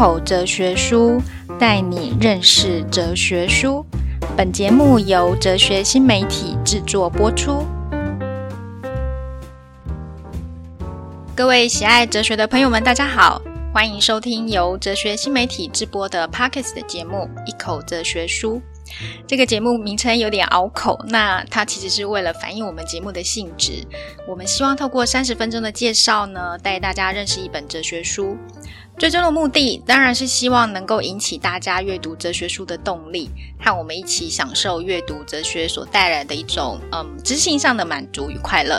口哲学书，带你认识哲学书。本节目由哲学新媒体制作播出。各位喜爱哲学的朋友们，大家好，欢迎收听由哲学新媒体制播的 Podcast 的节目《一口哲学书》。这个节目名称有点拗口，那它其实是为了反映我们节目的性质。我们希望透过三十分钟的介绍呢，带大家认识一本哲学书。最终的目的当然是希望能够引起大家阅读哲学书的动力，和我们一起享受阅读哲学所带来的一种嗯知性上的满足与快乐。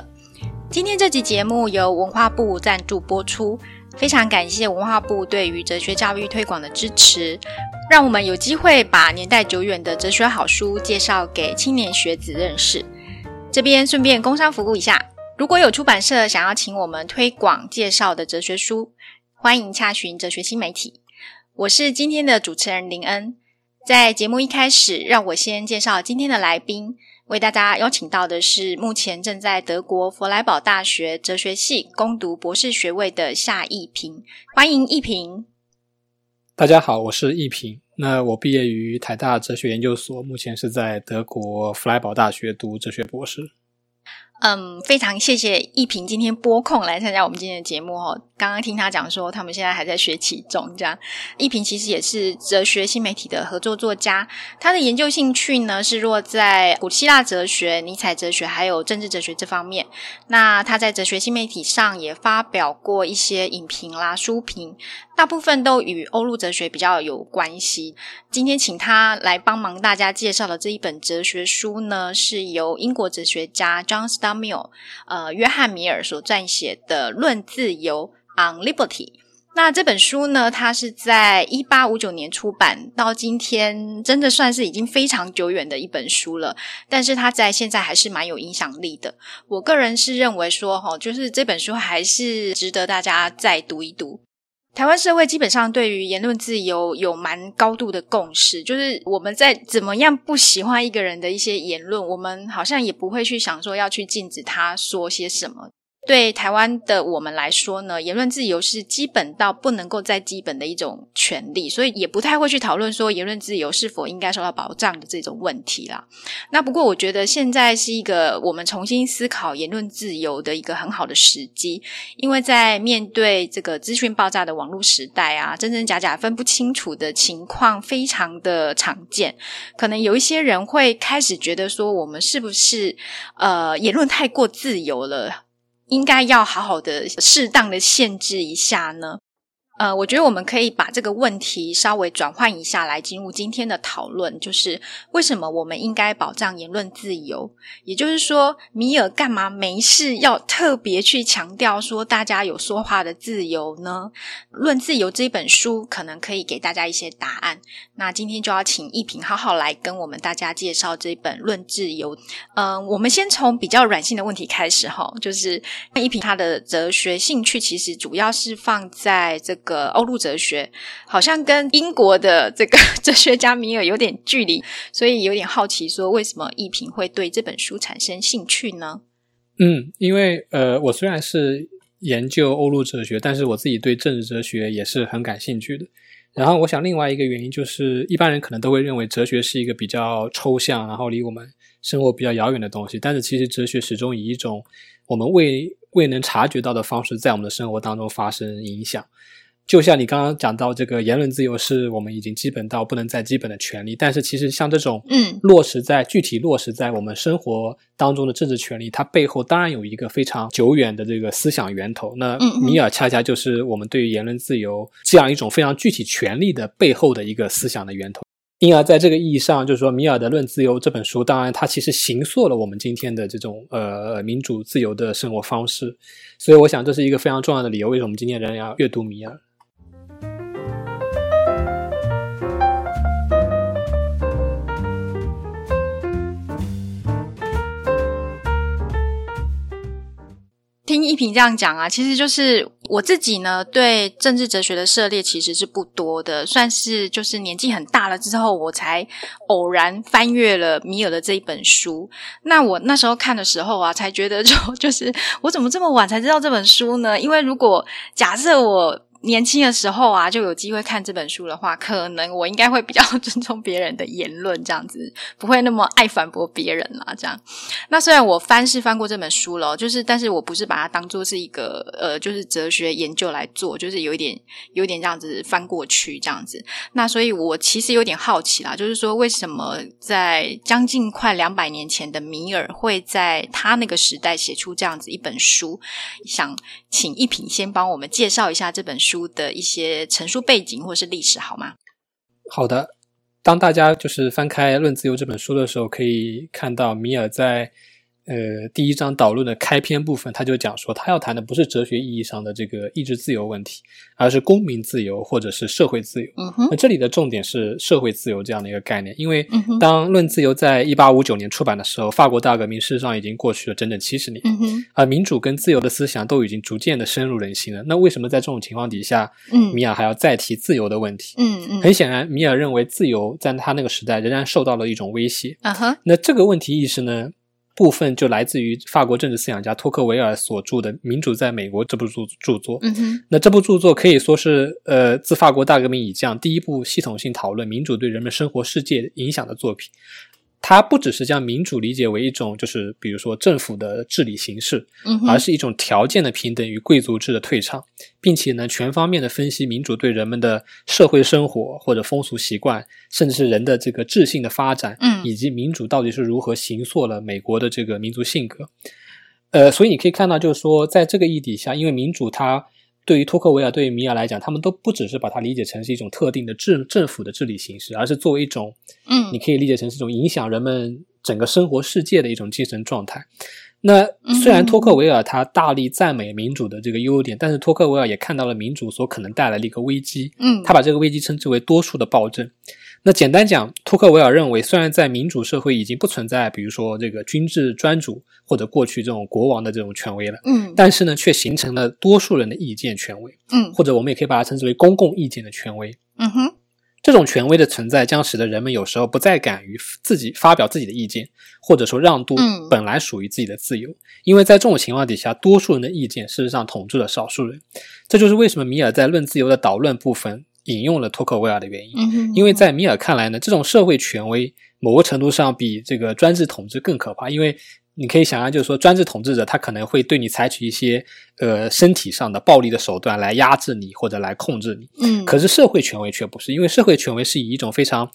今天这集节目由文化部赞助播出，非常感谢文化部对于哲学教育推广的支持。让我们有机会把年代久远的哲学好书介绍给青年学子认识。这边顺便工商服务一下，如果有出版社想要请我们推广介绍的哲学书，欢迎洽询哲学新媒体。我是今天的主持人林恩。在节目一开始，让我先介绍今天的来宾，为大家邀请到的是目前正在德国弗莱堡大学哲学系攻读博士学位的夏一平。欢迎一平。大家好，我是一平。那我毕业于台大哲学研究所，目前是在德国弗莱堡大学读哲学博士。嗯，非常谢谢奕平今天拨空来参加我们今天的节目哦。刚刚听他讲说，他们现在还在学期中，这样。奕平其实也是哲学新媒体的合作作家，他的研究兴趣呢是落在古希腊哲学、尼采哲学还有政治哲学这方面。那他在哲学新媒体上也发表过一些影评啦、书评，大部分都与欧陆哲学比较有关系。今天请他来帮忙大家介绍的这一本哲学书呢，是由英国哲学家 John Stamil，呃，约翰米尔所撰写的《论自由》。On Liberty，那这本书呢，它是在一八五九年出版，到今天真的算是已经非常久远的一本书了。但是它在现在还是蛮有影响力的。我个人是认为说，哈，就是这本书还是值得大家再读一读。台湾社会基本上对于言论自由有蛮高度的共识，就是我们在怎么样不喜欢一个人的一些言论，我们好像也不会去想说要去禁止他说些什么。对台湾的我们来说呢，言论自由是基本到不能够再基本的一种权利，所以也不太会去讨论说言论自由是否应该受到保障的这种问题啦。那不过我觉得现在是一个我们重新思考言论自由的一个很好的时机，因为在面对这个资讯爆炸的网络时代啊，真真假假分不清楚的情况非常的常见，可能有一些人会开始觉得说，我们是不是呃言论太过自由了？应该要好好的、适当的限制一下呢。呃，我觉得我们可以把这个问题稍微转换一下来进入今天的讨论，就是为什么我们应该保障言论自由？也就是说，米尔干嘛没事要特别去强调说大家有说话的自由呢？《论自由》这本书可能可以给大家一些答案。那今天就要请一平好好来跟我们大家介绍这本《论自由》。嗯、我们先从比较软性的问题开始哈，就是一平他的哲学兴趣其实主要是放在这个。呃，欧陆哲学好像跟英国的这个 哲学家米尔有点距离，所以有点好奇，说为什么奕平会对这本书产生兴趣呢？嗯，因为呃，我虽然是研究欧陆哲学，但是我自己对政治哲学也是很感兴趣的。然后，我想另外一个原因就是，一般人可能都会认为哲学是一个比较抽象，然后离我们生活比较遥远的东西。但是，其实哲学始终以一种我们未未能察觉到的方式，在我们的生活当中发生影响。就像你刚刚讲到，这个言论自由是我们已经基本到不能再基本的权利，但是其实像这种嗯落实在、嗯、具体落实在我们生活当中的政治权利，它背后当然有一个非常久远的这个思想源头。那米尔恰恰就是我们对于言论自由这样一种非常具体权利的背后的一个思想的源头。因而在这个意义上，就是说米尔的《论自由》这本书，当然它其实形塑了我们今天的这种呃民主自由的生活方式。所以我想这是一个非常重要的理由，为什么我们今天仍然要阅读米尔。听一平这样讲啊，其实就是我自己呢，对政治哲学的涉猎其实是不多的，算是就是年纪很大了之后，我才偶然翻阅了米尔的这一本书。那我那时候看的时候啊，才觉得就就是我怎么这么晚才知道这本书呢？因为如果假设我年轻的时候啊，就有机会看这本书的话，可能我应该会比较 尊重别人的言论，这样子不会那么爱反驳别人啦。这样，那虽然我翻是翻过这本书了，就是，但是我不是把它当做是一个呃，就是哲学研究来做，就是有一点有一点这样子翻过去这样子。那所以，我其实有点好奇啦，就是说，为什么在将近快两百年前的米尔会在他那个时代写出这样子一本书？想请一品先帮我们介绍一下这本书。书的一些陈述背景或是历史好吗？好的，当大家就是翻开《论自由》这本书的时候，可以看到米尔在。呃，第一章导论的开篇部分，他就讲说，他要谈的不是哲学意义上的这个意志自由问题，而是公民自由或者是社会自由。嗯哼，那这里的重点是社会自由这样的一个概念，因为当《论自由》在一八五九年出版的时候，法国大革命事实上已经过去了整整七十年，而民主跟自由的思想都已经逐渐的深入人心了。那为什么在这种情况底下，嗯，米尔还要再提自由的问题？嗯嗯，很显然，米尔认为自由在他那个时代仍然受到了一种威胁。啊哈，那这个问题意识呢？部分就来自于法国政治思想家托克维尔所著的《民主在美国》这部著著作。嗯哼，那这部著作可以说是呃，自法国大革命以降第一部系统性讨论民主对人们生活世界影响的作品。它不只是将民主理解为一种，就是比如说政府的治理形式，嗯，而是一种条件的平等与贵族制的退场，并且呢，全方面的分析民主对人们的社会生活或者风俗习惯，甚至是人的这个智性的发展，嗯，以及民主到底是如何形塑了美国的这个民族性格。呃，所以你可以看到，就是说，在这个意义底下，因为民主它。对于托克维尔，对于米尔来讲，他们都不只是把它理解成是一种特定的治政府的治理形式，而是作为一种，嗯，你可以理解成是一种影响人们整个生活世界的一种精神状态。那虽然托克维尔他大力赞美民主的这个优点，但是托克维尔也看到了民主所可能带来的一个危机，嗯，他把这个危机称之为多数的暴政。那简单讲，托克维尔认为，虽然在民主社会已经不存在，比如说这个君制专主或者过去这种国王的这种权威了，嗯，但是呢，却形成了多数人的意见权威，嗯，或者我们也可以把它称之为公共意见的权威，嗯哼，这种权威的存在将使得人们有时候不再敢于自己发表自己的意见，或者说让渡本来属于自己的自由，嗯，因为在这种情况底下，多数人的意见事实上统治了少数人，这就是为什么米尔在《论自由》的导论部分。引用了托克维尔的原因，因为在米尔看来呢，这种社会权威某个程度上比这个专制统治更可怕。因为你可以想象，就是说专制统治者他可能会对你采取一些呃身体上的暴力的手段来压制你或者来控制你。嗯，可是社会权威却不是，因为社会权威是以一种非常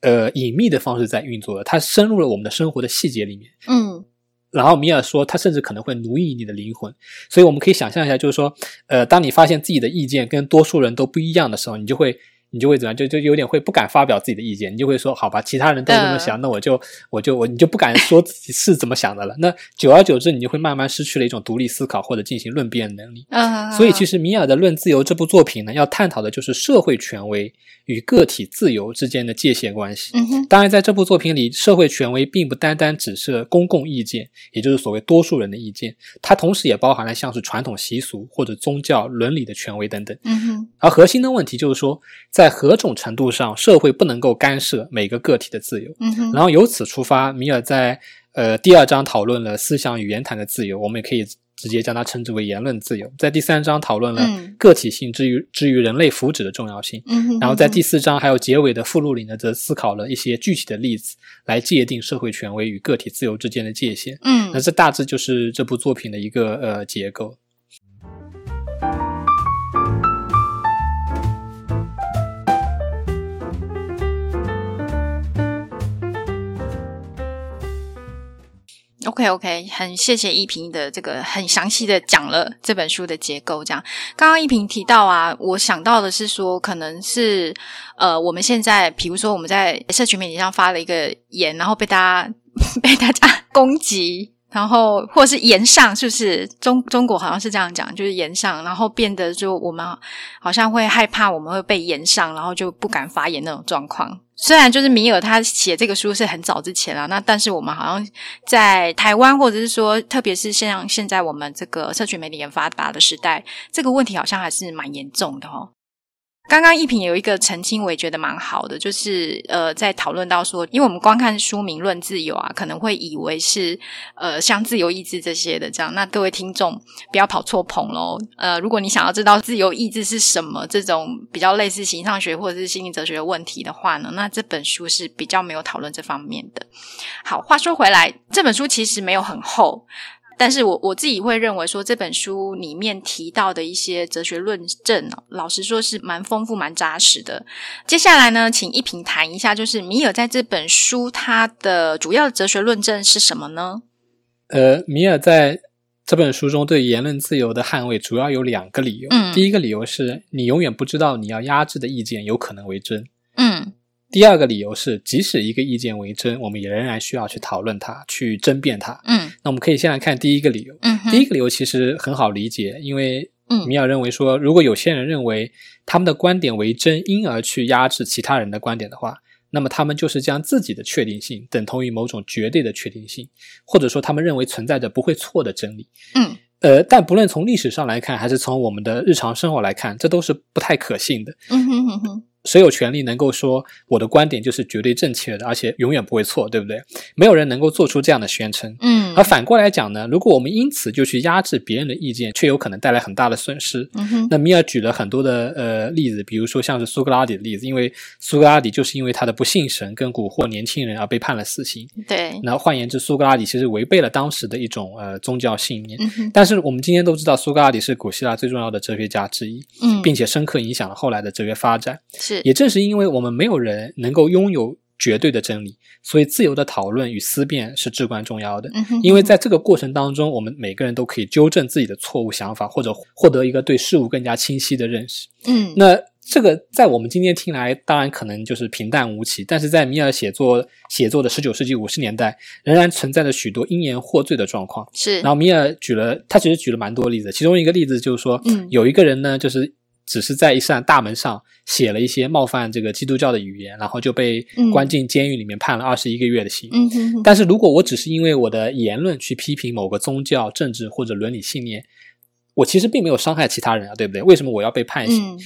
呃隐秘的方式在运作的，它深入了我们的生活的细节里面。嗯。然后米尔说，他甚至可能会奴役你的灵魂，所以我们可以想象一下，就是说，呃，当你发现自己的意见跟多数人都不一样的时候，你就会。你就会怎么样？就就有点会不敢发表自己的意见，你就会说好吧，其他人都这么想，那我就我就我你就不敢说自己是怎么想的了。那久而久之，你就会慢慢失去了一种独立思考或者进行论辩的能力。嗯，所以其实米尔的《论自由》这部作品呢，要探讨的就是社会权威与个体自由之间的界限关系。当然，在这部作品里，社会权威并不单单只是公共意见，也就是所谓多数人的意见，它同时也包含了像是传统习俗或者宗教伦理的权威等等。嗯哼，而核心的问题就是说。在何种程度上，社会不能够干涉每个个体的自由？嗯。然后由此出发，米尔在呃第二章讨论了思想与言谈的自由，我们也可以直接将它称之为言论自由。在第三章讨论了个体性之于之于人类福祉的重要性。嗯。然后在第四章还有结尾的附录里呢，则思考了一些具体的例子来界定社会权威与个体自由之间的界限。嗯。那这大致就是这部作品的一个呃结构。OK，OK，很谢谢一平的这个很详细的讲了这本书的结构。这样，刚刚一平提到啊，我想到的是说，可能是呃，我们现在比如说我们在社群媒体上发了一个言，然后被大家 被大家 攻击。然后，或是言上，是不是中中国好像是这样讲，就是言上，然后变得就我们好像会害怕我们会被言上，然后就不敢发言那种状况。虽然就是米尔他写这个书是很早之前了，那但是我们好像在台湾，或者是说，特别是像现在我们这个社群媒体很发达的时代，这个问题好像还是蛮严重的哦。刚刚一平有一个澄清，我也觉得蛮好的，就是呃，在讨论到说，因为我们光看书名论自由啊，可能会以为是呃像自由意志这些的这样。那各位听众不要跑错棚喽。呃，如果你想要知道自由意志是什么，这种比较类似形上学或者是心理哲学的问题的话呢，那这本书是比较没有讨论这方面的。好，话说回来，这本书其实没有很厚。但是我我自己会认为说，这本书里面提到的一些哲学论证，老实说是蛮丰富、蛮扎实的。接下来呢，请一平谈一下，就是米尔在这本书他的主要哲学论证是什么呢？呃，米尔在这本书中对言论自由的捍卫主要有两个理由。嗯，第一个理由是你永远不知道你要压制的意见有可能为真。嗯。第二个理由是，即使一个意见为真，我们也仍然需要去讨论它，去争辩它。嗯，那我们可以先来看第一个理由。嗯，第一个理由其实很好理解，因为米尔认为说，如果有些人认为他们的观点为真，因而去压制其他人的观点的话，那么他们就是将自己的确定性等同于某种绝对的确定性，或者说他们认为存在着不会错的真理。嗯，呃，但不论从历史上来看，还是从我们的日常生活来看，这都是不太可信的。嗯哼哼哼。谁有权利能够说我的观点就是绝对正确的，而且永远不会错，对不对？没有人能够做出这样的宣称。嗯，而反过来讲呢，如果我们因此就去压制别人的意见，却有可能带来很大的损失。嗯哼。那米尔举了很多的呃例子，比如说像是苏格拉底的例子，因为苏格拉底就是因为他的不信神跟蛊惑年轻人而被判了死刑。对。那换言之，苏格拉底其实违背了当时的一种呃宗教信念。嗯哼。但是我们今天都知道，苏格拉底是古希腊最重要的哲学家之一。嗯，并且深刻影响了后来的哲学发展。是。也正是因为我们没有人能够拥有绝对的真理，所以自由的讨论与思辨是至关重要的。因为在这个过程当中，我们每个人都可以纠正自己的错误想法，或者获得一个对事物更加清晰的认识。嗯，那这个在我们今天听来，当然可能就是平淡无奇，但是在米尔写作写作的十九世纪五十年代，仍然存在着许多因言获罪的状况。是，然后米尔举了，他其实举了蛮多例子，其中一个例子就是说，嗯，有一个人呢，就是。只是在一扇大门上写了一些冒犯这个基督教的语言，然后就被关进监狱里面判了二十一个月的刑。嗯哼哼。但是如果我只是因为我的言论去批评某个宗教、政治或者伦理信念，我其实并没有伤害其他人啊，对不对？为什么我要被判刑？嗯。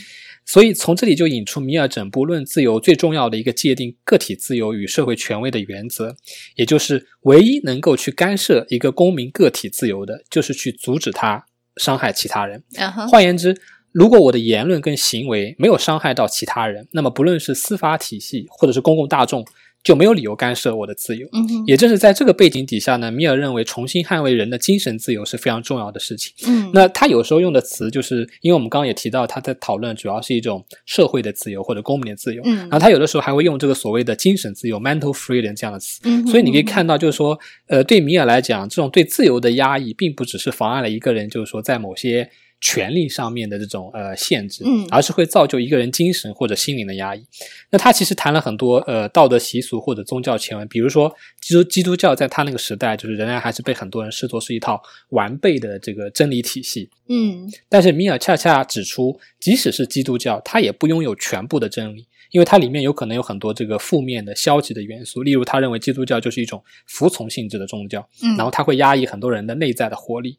所以从这里就引出米尔整部《论自由》最重要的一个界定个体自由与社会权威的原则，也就是唯一能够去干涉一个公民个体自由的，就是去阻止他伤害其他人。换言之。如果我的言论跟行为没有伤害到其他人，那么不论是司法体系或者是公共大众，就没有理由干涉我的自由。嗯哼。也正是在这个背景底下呢，米尔认为重新捍卫人的精神自由是非常重要的事情。嗯。那他有时候用的词，就是因为我们刚刚也提到，他在讨论主要是一种社会的自由或者公民的自由。嗯。然后他有的时候还会用这个所谓的精神自由 （mental freedom） 这样的词。嗯。所以你可以看到，就是说，呃，对米尔来讲，这种对自由的压抑，并不只是妨碍了一个人，就是说在某些。权力上面的这种呃限制，嗯，而是会造就一个人精神或者心灵的压抑。那他其实谈了很多呃道德习俗或者宗教前文，比如说基督基督教在他那个时代，就是仍然还是被很多人视作是一套完备的这个真理体系，嗯。但是米尔恰恰指出，即使是基督教，它也不拥有全部的真理。因为它里面有可能有很多这个负面的、消极的元素，例如他认为基督教就是一种服从性质的宗教，嗯，然后他会压抑很多人的内在的活力。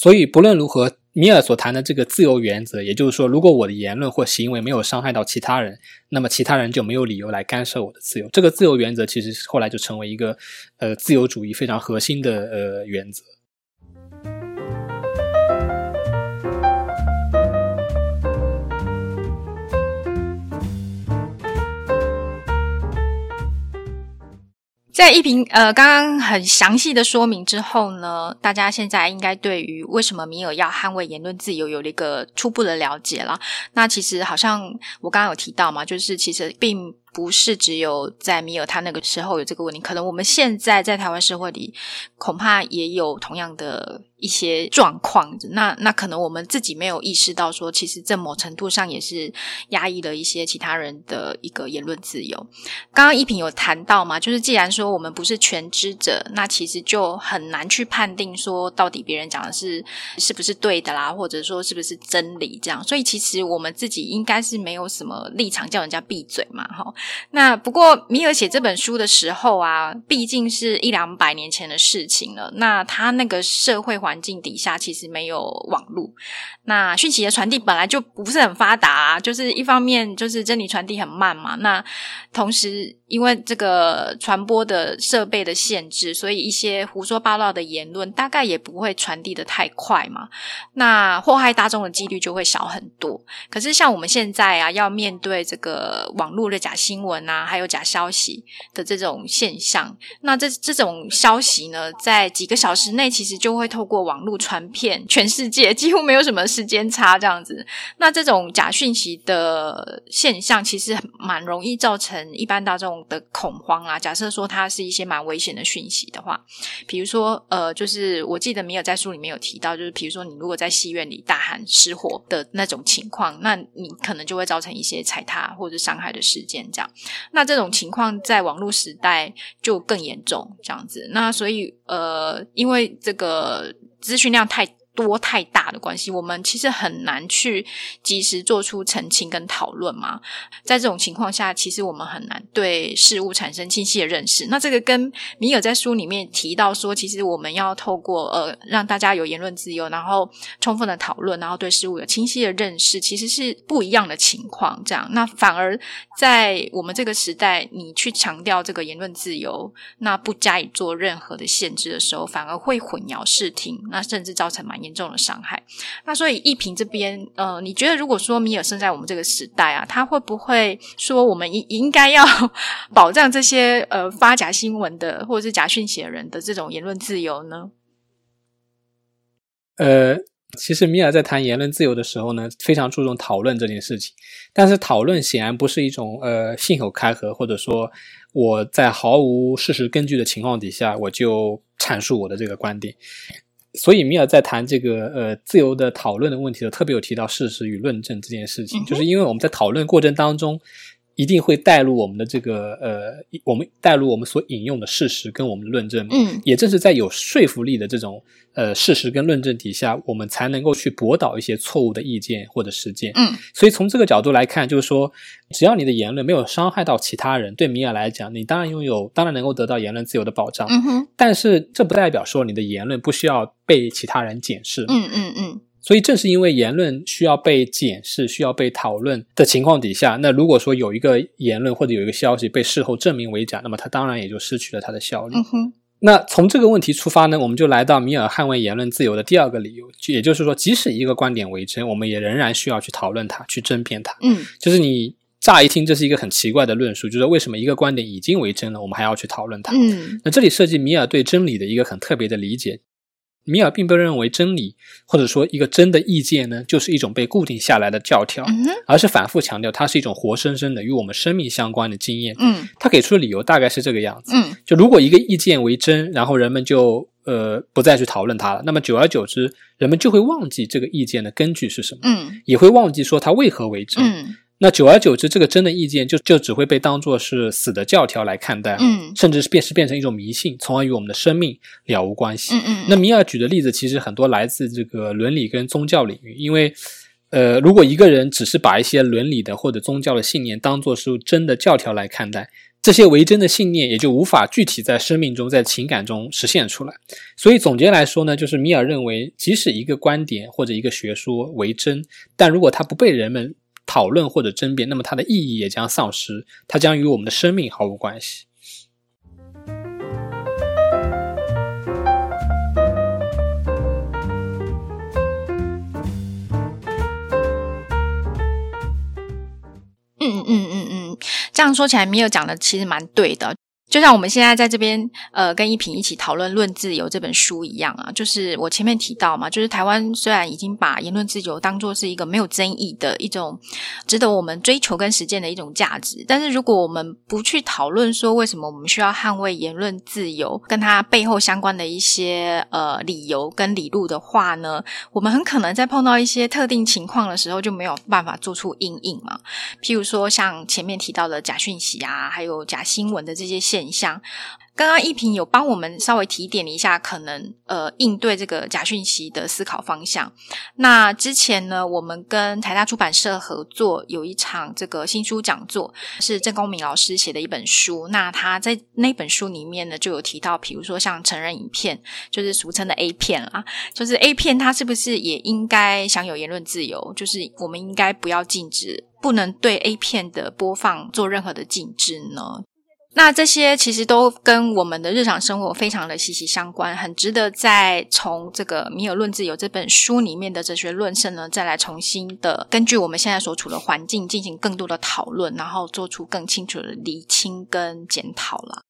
所以不论如何，米尔所谈的这个自由原则，也就是说，如果我的言论或行为没有伤害到其他人，那么其他人就没有理由来干涉我的自由。这个自由原则其实后来就成为一个呃自由主义非常核心的呃原则。在一瓶呃刚刚很详细的说明之后呢，大家现在应该对于为什么米尔要捍卫言论自由有了一个初步的了解了。那其实好像我刚刚有提到嘛，就是其实并。不是只有在米尔他那个时候有这个问题，可能我们现在在台湾社会里恐怕也有同样的一些状况。那那可能我们自己没有意识到，说其实这某程度上也是压抑了一些其他人的一个言论自由。刚刚一平有谈到嘛，就是既然说我们不是全知者，那其实就很难去判定说到底别人讲的是是不是对的啦，或者说是不是真理这样。所以其实我们自己应该是没有什么立场叫人家闭嘴嘛，哈。那不过米尔写这本书的时候啊，毕竟是一两百年前的事情了。那他那个社会环环境底下，其实没有网络，那讯息的传递本来就不是很发达，就是一方面就是真理传递很慢嘛。那同时因为这个传播的设备的限制，所以一些胡说八道的言论大概也不会传递的太快嘛。那祸害大众的几率就会小很多。可是像我们现在啊，要面对这个网络的假新闻啊，还有假消息的这种现象，那这这种消息呢，在几个小时内其实就会透过网络传遍全世界，几乎没有什么时间差这样子。那这种假讯息的现象，其实蛮容易造成一般大众的恐慌啊。假设说它是一些蛮危险的讯息的话，比如说呃，就是我记得米尔在书里面有提到，就是比如说你如果在戏院里大喊失火的那种情况，那你可能就会造成一些踩踏或者伤害的事件。这样，那这种情况在网络时代就更严重，这样子。那所以，呃，因为这个资讯量太多太大的关系，我们其实很难去及时做出澄清跟讨论嘛。在这种情况下，其实我们很难对事物产生清晰的认识。那这个跟米尔在书里面提到说，其实我们要透过呃让大家有言论自由，然后充分的讨论，然后对事物有清晰的认识，其实是不一样的情况。这样，那反而在我们这个时代，你去强调这个言论自由，那不加以做任何的限制的时候，反而会混淆视听，那甚至造成蛮严重的伤害。那所以奕屏这边，呃，你觉得如果说米尔生在我们这个时代啊，他会不会说我们应 应该要保障这些呃发假新闻的或者是假讯息人的这种言论自由呢？呃，其实米尔在谈言论自由的时候呢，非常注重讨论这件事情。但是讨论显然不是一种呃信口开河，或者说我在毫无事实根据的情况底下，我就阐述我的这个观点。所以米尔在谈这个呃自由的讨论的问题的时候，特别有提到事实与论证这件事情，就是因为我们在讨论过程当中，一定会带入我们的这个呃，我们带入我们所引用的事实跟我们的论证，嗯，也正是在有说服力的这种呃事实跟论证底下，我们才能够去驳倒一些错误的意见或者实践，嗯，所以从这个角度来看，就是说，只要你的言论没有伤害到其他人，对米尔来讲，你当然拥有，当然能够得到言论自由的保障，嗯哼，但是这不代表说你的言论不需要被其他人检视，嗯嗯嗯。所以，正是因为言论需要被检视、需要被讨论的情况底下，那如果说有一个言论或者有一个消息被事后证明为假，那么它当然也就失去了它的效力。嗯哼。那从这个问题出发呢，我们就来到米尔捍卫言论自由的第二个理由，也就是说，即使一个观点为真，我们也仍然需要去讨论它、去争辩它。嗯，就是你乍一听这是一个很奇怪的论述，就是为什么一个观点已经为真了，我们还要去讨论它？嗯，那这里涉及米尔对真理的一个很特别的理解。米尔并不认为真理或者说一个真的意见呢，就是一种被固定下来的教条，嗯、而是反复强调它是一种活生生的与我们生命相关的经验。嗯，他给出的理由大概是这个样子。嗯，就如果一个意见为真，然后人们就呃不再去讨论它了，那么久而久之，人们就会忘记这个意见的根据是什么，嗯，也会忘记说它为何为真。嗯。那久而久之，这个真的意见就就只会被当做是死的教条来看待，嗯，甚至是变是变成一种迷信，从而与我们的生命了无关系。嗯嗯。那米尔举的例子其实很多来自这个伦理跟宗教领域，因为，呃，如果一个人只是把一些伦理的或者宗教的信念当做是真的教条来看待，这些为真的信念也就无法具体在生命中、在情感中实现出来。所以总结来说呢，就是米尔认为，即使一个观点或者一个学说为真，但如果它不被人们讨论或者争辩，那么它的意义也将丧失，它将与我们的生命毫无关系。嗯嗯嗯嗯，这样说起来，米尔讲的其实蛮对的。就像我们现在在这边，呃，跟一平一起讨论《论自由》这本书一样啊，就是我前面提到嘛，就是台湾虽然已经把言论自由当作是一个没有争议的一种值得我们追求跟实践的一种价值，但是如果我们不去讨论说为什么我们需要捍卫言论自由，跟它背后相关的一些呃理由跟理路的话呢，我们很可能在碰到一些特定情况的时候就没有办法做出应应嘛。譬如说像前面提到的假讯息啊，还有假新闻的这些现现象。刚刚一平有帮我们稍微提点了一下，可能呃应对这个假讯息的思考方向。那之前呢，我们跟台大出版社合作有一场这个新书讲座，是郑公明老师写的一本书。那他在那本书里面呢，就有提到，比如说像成人影片，就是俗称的 A 片啦，就是 A 片，它是不是也应该享有言论自由？就是我们应该不要禁止，不能对 A 片的播放做任何的禁止呢？那这些其实都跟我们的日常生活非常的息息相关，很值得再从这个《米尔论自由》这本书里面的哲学论证呢，再来重新的根据我们现在所处的环境进行更多的讨论，然后做出更清楚的厘清跟检讨了。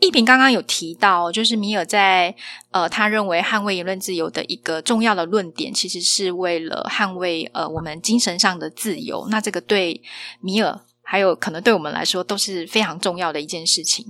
一平刚刚有提到，就是米尔在呃，他认为捍卫言论自由的一个重要的论点，其实是为了捍卫呃我们精神上的自由。那这个对米尔。还有可能对我们来说都是非常重要的一件事情。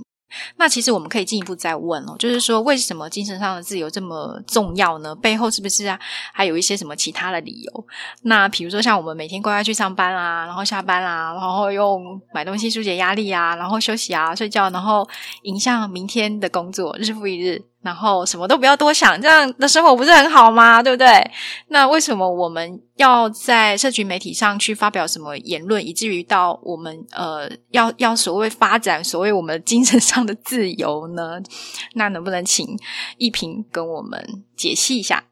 那其实我们可以进一步再问哦，就是说为什么精神上的自由这么重要呢？背后是不是啊还有一些什么其他的理由？那比如说像我们每天乖乖去上班啊，然后下班啊，然后用买东西纾解压力啊，然后休息啊，睡觉，然后迎向明天的工作，日复一日。然后什么都不要多想，这样的生活不是很好吗？对不对？那为什么我们要在社群媒体上去发表什么言论，以至于到我们呃要要所谓发展所谓我们精神上的自由呢？那能不能请一平跟我们解析一下？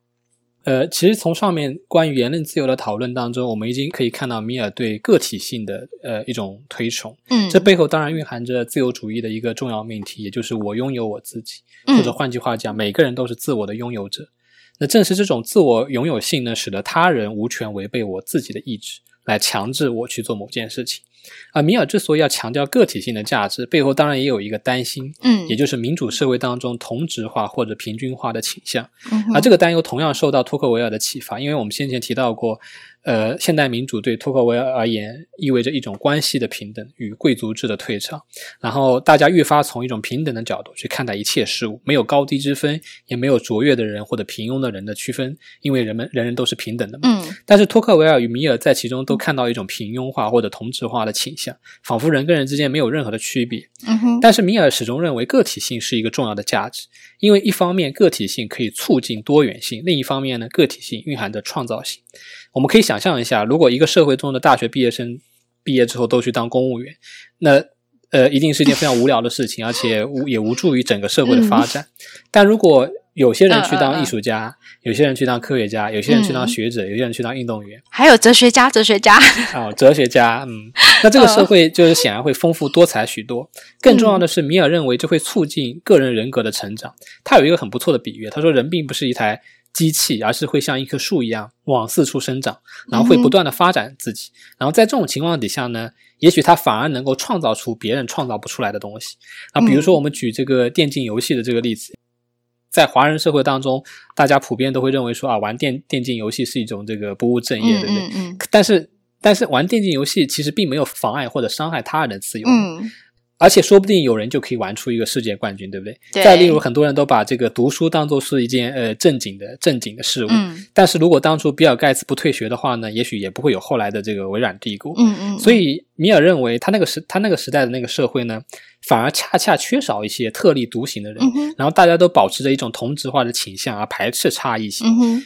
呃，其实从上面关于言论自由的讨论当中，我们已经可以看到米尔对个体性的呃一种推崇。嗯，这背后当然蕴含着自由主义的一个重要命题，也就是我拥有我自己，或者换句话讲，每个人都是自我的拥有者。那正是这种自我拥有性呢，使得他人无权违背我自己的意志，来强制我去做某件事情。啊，米尔之所以要强调个体性的价值，背后当然也有一个担心，嗯，也就是民主社会当中同质化或者平均化的倾向。嗯，啊这个担忧同样受到托克维尔的启发，因为我们先前提到过。呃，现代民主对托克维尔而言意味着一种关系的平等与贵族制的退场，然后大家越发从一种平等的角度去看待一切事物，没有高低之分，也没有卓越的人或者平庸的人的区分，因为人们人人都是平等的嘛。嗯。但是托克维尔与米尔在其中都看到一种平庸化或者同质化的倾向，仿佛人跟人之间没有任何的区别。嗯哼。但是米尔始终认为个体性是一个重要的价值，因为一方面个体性可以促进多元性，另一方面呢，个体性蕴含着创造性。我们可以想象一下，如果一个社会中的大学毕业生毕业之后都去当公务员，那呃，一定是一件非常无聊的事情，而且无也无助于整个社会的发展。但如果有些人去当艺术家，有些人去当科学家，有些人去当学者，有些人去当运动员，还有哲学家，哲学家 哦，哲学家，嗯，那这个社会就是显然会丰富多彩许多。更重要的是，米尔认为这会促进个人人格的成长。他有一个很不错的比喻，他说人并不是一台。机器，而是会像一棵树一样往四处生长，然后会不断的发展自己。然后在这种情况底下呢，也许它反而能够创造出别人创造不出来的东西。啊，比如说我们举这个电竞游戏的这个例子，在华人社会当中，大家普遍都会认为说啊，玩电电竞游戏是一种这个不务正业，对不对？嗯。但是，但是玩电竞游戏其实并没有妨碍或者伤害他人的自由。嗯。而且说不定有人就可以玩出一个世界冠军，对不对？对。再例如，很多人都把这个读书当做是一件呃正经的正经的事物。嗯。但是如果当初比尔盖茨不退学的话呢，也许也不会有后来的这个微软帝国。嗯嗯。所以米尔认为，他那个时他那个时代的那个社会呢，反而恰恰缺少一些特立独行的人。嗯哼。然后大家都保持着一种同质化的倾向，而排斥差异性。嗯哼。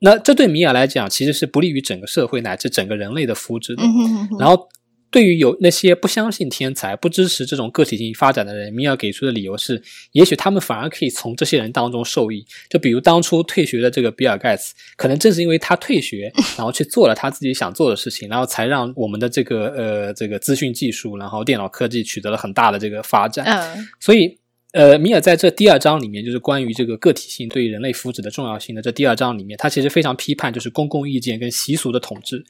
那这对米尔来讲，其实是不利于整个社会乃至整个人类的福祉的。嗯哼哼。然后。对于有那些不相信天才、不支持这种个体性发展的人，米尔给出的理由是：也许他们反而可以从这些人当中受益。就比如当初退学的这个比尔盖茨，可能正是因为他退学，然后去做了他自己想做的事情，然后才让我们的这个呃这个资讯技术，然后电脑科技取得了很大的这个发展。嗯，所以。呃，米尔在这第二章里面，就是关于这个个体性对于人类福祉的重要性的这第二章里面，他其实非常批判就是公共意见跟习俗的统治，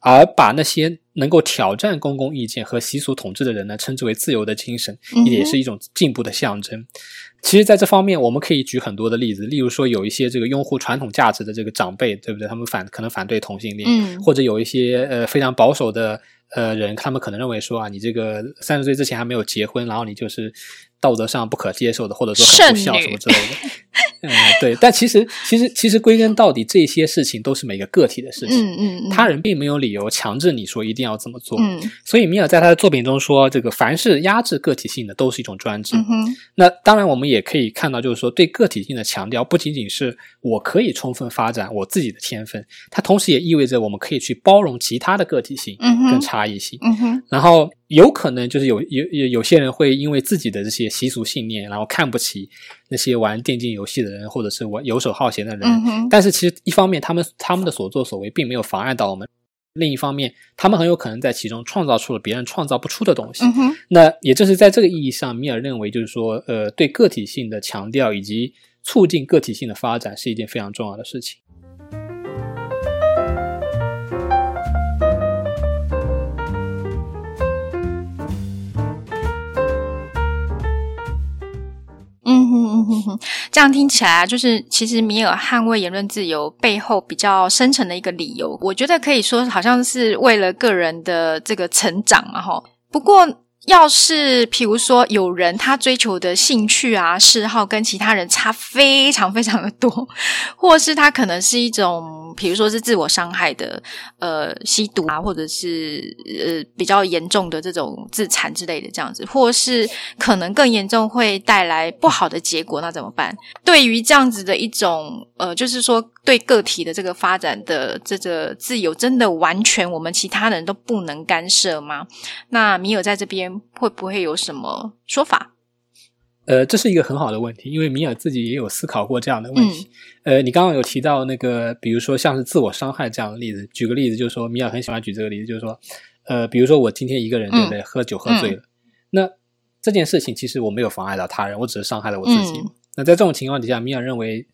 而把那些能够挑战公共意见和习俗统治的人呢，称之为自由的精神，也是一种进步的象征。嗯、其实，在这方面，我们可以举很多的例子，例如说，有一些这个拥护传统价值的这个长辈，对不对？他们反可能反对同性恋，嗯、或者有一些呃非常保守的呃人，他们可能认为说啊，你这个三十岁之前还没有结婚，然后你就是。道德上不可接受的，或者说很不孝什么之类的，嗯，对，但其实其实其实归根到底，这些事情都是每个个体的事情。嗯嗯，嗯他人并没有理由强制你说一定要这么做。嗯，所以米尔在他的作品中说，这个凡是压制个体性的都是一种专制。嗯哼，那当然，我们也可以看到，就是说对个体性的强调，不仅仅是我可以充分发展我自己的天分，它同时也意味着我们可以去包容其他的个体性跟差异性。嗯哼，然后有可能就是有有有有些人会因为自己的这些习俗信念，然后看不起那些玩电竞游戏的人，或者是玩游手好闲的人。嗯，但是其实一方面，他们他们的所作所为并没有妨碍到我们；另一方面，他们很有可能在其中创造出了别人创造不出的东西。嗯，那也正是在这个意义上，米尔认为就是说，呃，对个体性的强调以及促进个体性的发展是一件非常重要的事情。这样听起来啊，就是其实米尔捍卫言论自由背后比较深层的一个理由，我觉得可以说好像是为了个人的这个成长嘛，哈。不过，要是譬如说有人他追求的兴趣啊、嗜好跟其他人差非常非常的多，或是他可能是一种。比如说是自我伤害的，呃，吸毒啊，或者是呃比较严重的这种自残之类的这样子，或是可能更严重会带来不好的结果，那怎么办？对于这样子的一种呃，就是说对个体的这个发展的这个自由，真的完全我们其他人都不能干涉吗？那米尔在这边会不会有什么说法？呃，这是一个很好的问题，因为米尔自己也有思考过这样的问题。嗯、呃，你刚刚有提到那个，比如说像是自我伤害这样的例子，举个例子，就是说米尔很喜欢举这个例子，就是说，呃，比如说我今天一个人对不对，喝酒喝醉了，嗯、那这件事情其实我没有妨碍到他人，我只是伤害了我自己。嗯、那在这种情况底下，米尔认为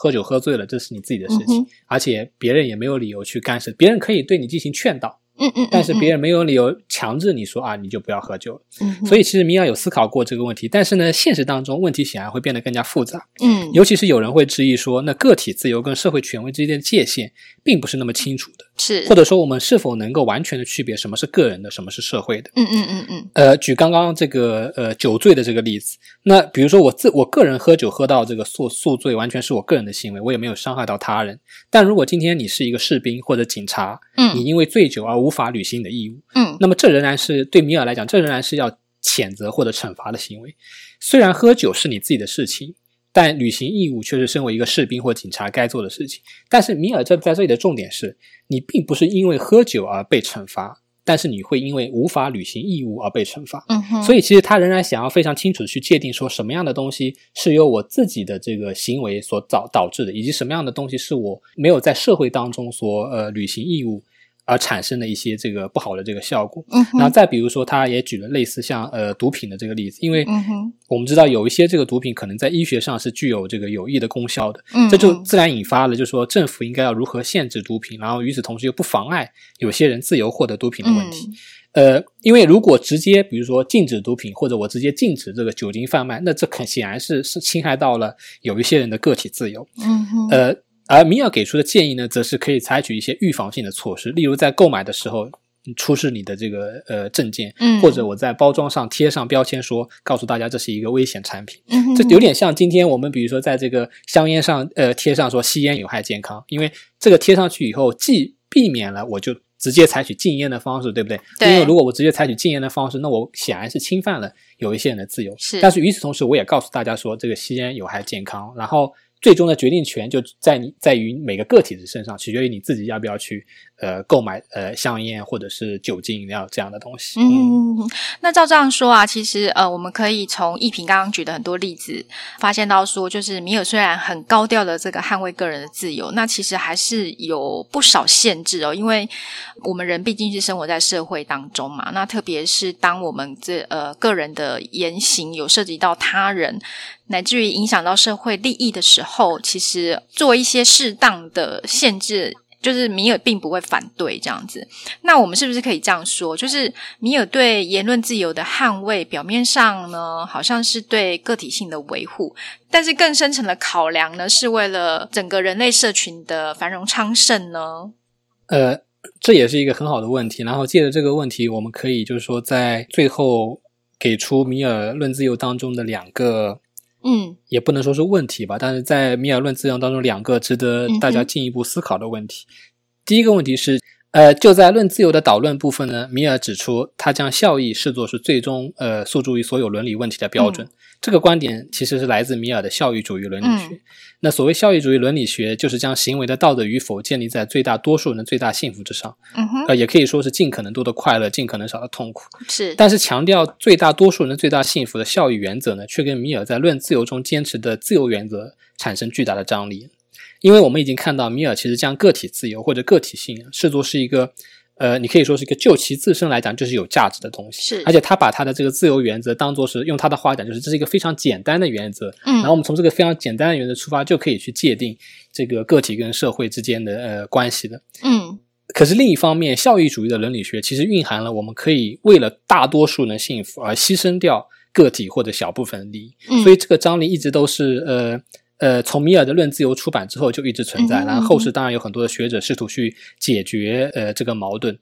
喝酒喝醉了，这是你自己的事情，嗯、而且别人也没有理由去干涉，别人可以对你进行劝导。嗯嗯，嗯，但是别人没有理由强制你说啊，你就不要喝酒了。嗯，所以其实米娅有思考过这个问题，但是呢，现实当中问题显然会变得更加复杂。嗯，尤其是有人会质疑说，那个体自由跟社会权威之间的界限并不是那么清楚的。是，或者说我们是否能够完全的区别什么是个人的，什么是社会的？嗯嗯嗯嗯。呃，举刚刚这个呃酒醉的这个例子，那比如说我自我个人喝酒喝到这个宿宿醉，完全是我个人的行为，我也没有伤害到他人。但如果今天你是一个士兵或者警察，嗯，你因为醉酒而无法履行你的义务，嗯，那么这仍然是对米尔来讲，这仍然是要谴责或者惩罚的行为。虽然喝酒是你自己的事情。但履行义务却是身为一个士兵或警察该做的事情。但是米尔这在这里的重点是，你并不是因为喝酒而被惩罚，但是你会因为无法履行义务而被惩罚。嗯哼。所以其实他仍然想要非常清楚的去界定，说什么样的东西是由我自己的这个行为所导导致的，以及什么样的东西是我没有在社会当中所呃履行义务。而产生的一些这个不好的这个效果，嗯，然后再比如说，他也举了类似像呃毒品的这个例子，因为我们知道有一些这个毒品可能在医学上是具有这个有益的功效的，嗯，这就自然引发了就是说政府应该要如何限制毒品，然后与此同时又不妨碍有些人自由获得毒品的问题，嗯，呃，因为如果直接比如说禁止毒品，或者我直接禁止这个酒精贩卖，那这很显然是是侵害到了有一些人的个体自由，嗯哼，呃。而米尔给出的建议呢，则是可以采取一些预防性的措施，例如在购买的时候出示你的这个呃证件，嗯，或者我在包装上贴上标签说，说告诉大家这是一个危险产品，这有点像今天我们比如说在这个香烟上呃贴上说吸烟有害健康，因为这个贴上去以后，既避免了我就直接采取禁烟的方式，对不对？对。因为如果我直接采取禁烟的方式，那我显然是侵犯了有一些人的自由。是。但是与此同时，我也告诉大家说，这个吸烟有害健康，然后。最终的决定权就在你在于每个个体的身上，取决于你自己要不要去呃购买呃香烟或者是酒精饮料这样的东西。嗯，那照这样说啊，其实呃我们可以从一平刚刚举的很多例子发现到说，就是米尔虽然很高调的这个捍卫个人的自由，那其实还是有不少限制哦，因为我们人毕竟是生活在社会当中嘛，那特别是当我们这呃个人的言行有涉及到他人。乃至于影响到社会利益的时候，其实做一些适当的限制，就是米尔并不会反对这样子。那我们是不是可以这样说？就是米尔对言论自由的捍卫，表面上呢，好像是对个体性的维护，但是更深层的考量呢，是为了整个人类社群的繁荣昌盛呢？呃，这也是一个很好的问题。然后借着这个问题，我们可以就是说，在最后给出米尔论自由当中的两个。嗯，也不能说是问题吧，但是在米尔论自由当中，两个值得大家进一步思考的问题。嗯、第一个问题是。呃，就在论自由的导论部分呢，米尔指出，他将效益视作是最终呃诉诸于所有伦理问题的标准。嗯、这个观点其实是来自米尔的效益主义伦理学。嗯、那所谓效益主义伦理学，就是将行为的道德与否建立在最大多数人的最大幸福之上。嗯哼，呃，也可以说是尽可能多的快乐，尽可能少的痛苦。是，但是强调最大多数人的最大幸福的效益原则呢，却跟米尔在论自由中坚持的自由原则产生巨大的张力。因为我们已经看到，米尔其实将个体自由或者个体性视作是一个，呃，你可以说是一个就其自身来讲就是有价值的东西。是，而且他把他的这个自由原则当做是用他的话讲，就是这是一个非常简单的原则。嗯，然后我们从这个非常简单的原则出发，就可以去界定这个个体跟社会之间的呃关系的。嗯，可是另一方面，效益主义的伦理学其实蕴含了我们可以为了大多数人的幸福而牺牲掉个体或者小部分利益。嗯，所以这个张力一直都是呃。呃，从米尔的《论自由》出版之后就一直存在，然后后世当然有很多的学者试图去解决呃这个矛盾。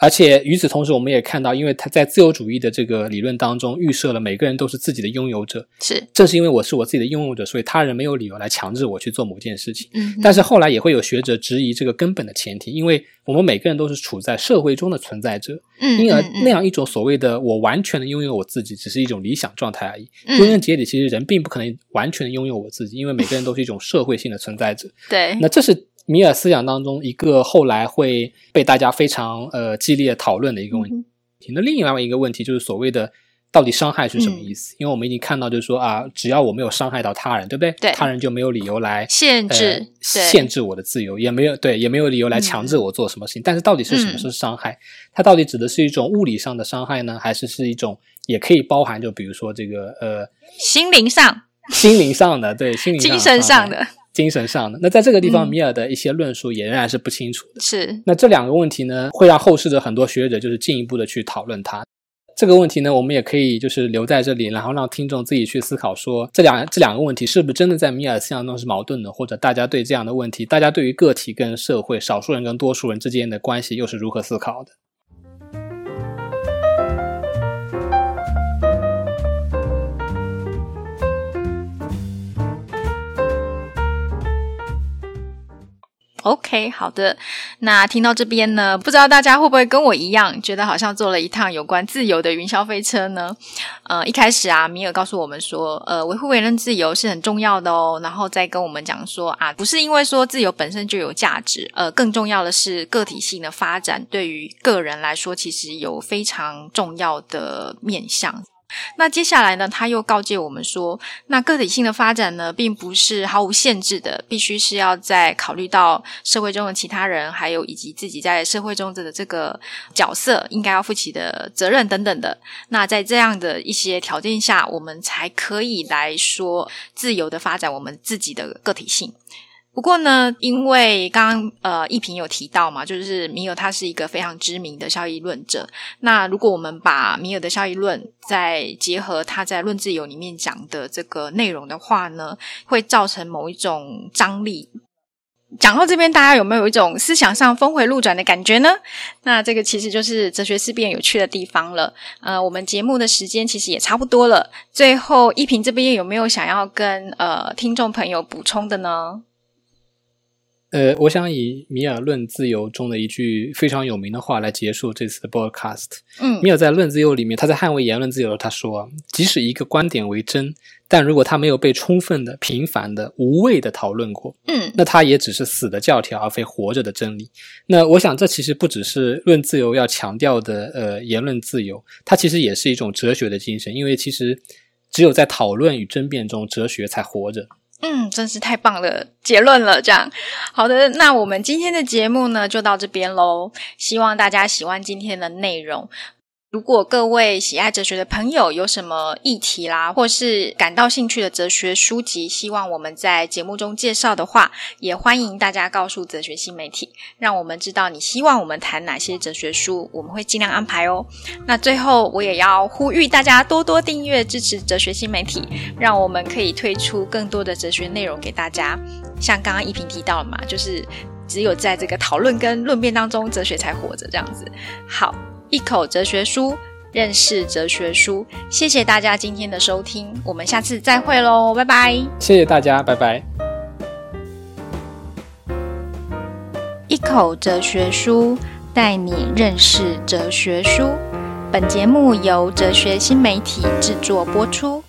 而且与此同时，我们也看到，因为他在自由主义的这个理论当中预设了每个人都是自己的拥有者，是正是因为我是我自己的拥有者，所以他人没有理由来强制我去做某件事情。嗯，但是后来也会有学者质疑这个根本的前提，因为我们每个人都是处在社会中的存在者，嗯，因而那样一种所谓的我完全的拥有我自己，只是一种理想状态而已。归根结底，其实人并不可能完全的拥有我自己，因为每个人都是一种社会性的存在者。对，那这是。米尔思想当中一个后来会被大家非常呃激烈讨论的一个问题。嗯、那另外一个问题就是所谓的到底伤害是什么意思？嗯、因为我们已经看到，就是说啊，只要我没有伤害到他人，对不对？对，他人就没有理由来限制、呃、限制我的自由，也没有对，也没有理由来强制我做什么事情。嗯、但是到底是什么是伤害？它到底指的是一种物理上的伤害呢，还是是一种也可以包含就比如说这个呃心灵上、心灵上的对心灵上的精神上的。精神上的。那在这个地方，米尔的一些论述也仍然是不清楚的。是。那这两个问题呢，会让后世的很多学者就是进一步的去讨论它。这个问题呢，我们也可以就是留在这里，然后让听众自己去思考说，说这两这两个问题是不是真的在米尔思想中是矛盾的，或者大家对这样的问题，大家对于个体跟社会、少数人跟多数人之间的关系又是如何思考的？OK，好的。那听到这边呢，不知道大家会不会跟我一样，觉得好像坐了一趟有关自由的云霄飞车呢？呃，一开始啊，米尔告诉我们说，呃，维护言论自由是很重要的哦。然后再跟我们讲说啊，不是因为说自由本身就有价值，呃，更重要的是个体性的发展对于个人来说，其实有非常重要的面向。那接下来呢，他又告诫我们说，那个体性的发展呢，并不是毫无限制的，必须是要在考虑到社会中的其他人，还有以及自己在社会中的这个角色应该要负起的责任等等的。那在这样的一些条件下，我们才可以来说自由的发展我们自己的个体性。不过呢，因为刚刚呃，一平有提到嘛，就是米尔他是一个非常知名的效益论者。那如果我们把米尔的效益论再结合他在《论自由》里面讲的这个内容的话呢，会造成某一种张力。讲到这边，大家有没有一种思想上峰回路转的感觉呢？那这个其实就是哲学思辨有趣的地方了。呃，我们节目的时间其实也差不多了。最后，一平这边有没有想要跟呃听众朋友补充的呢？呃，我想以米尔《论自由》中的一句非常有名的话来结束这次的 broadcast。嗯，米尔在《论自由》里面，他在捍卫言论自由，他说：“即使一个观点为真，但如果他没有被充分的、频繁的、无谓的讨论过，嗯，那他也只是死的教条，而非活着的真理。”那我想，这其实不只是《论自由》要强调的，呃，言论自由，它其实也是一种哲学的精神，因为其实只有在讨论与争辩中，哲学才活着。嗯，真是太棒了，结论了。这样，好的，那我们今天的节目呢，就到这边喽。希望大家喜欢今天的内容。如果各位喜爱哲学的朋友有什么议题啦，或是感到兴趣的哲学书籍，希望我们在节目中介绍的话，也欢迎大家告诉哲学新媒体，让我们知道你希望我们谈哪些哲学书，我们会尽量安排哦。那最后，我也要呼吁大家多多订阅支持哲学新媒体，让我们可以推出更多的哲学内容给大家。像刚刚一平提到了嘛，就是只有在这个讨论跟论辩当中，哲学才活着这样子。好。一口哲学书，认识哲学书。谢谢大家今天的收听，我们下次再会喽，拜拜。谢谢大家，拜拜。一口哲学书，带你认识哲学书。本节目由哲学新媒体制作播出。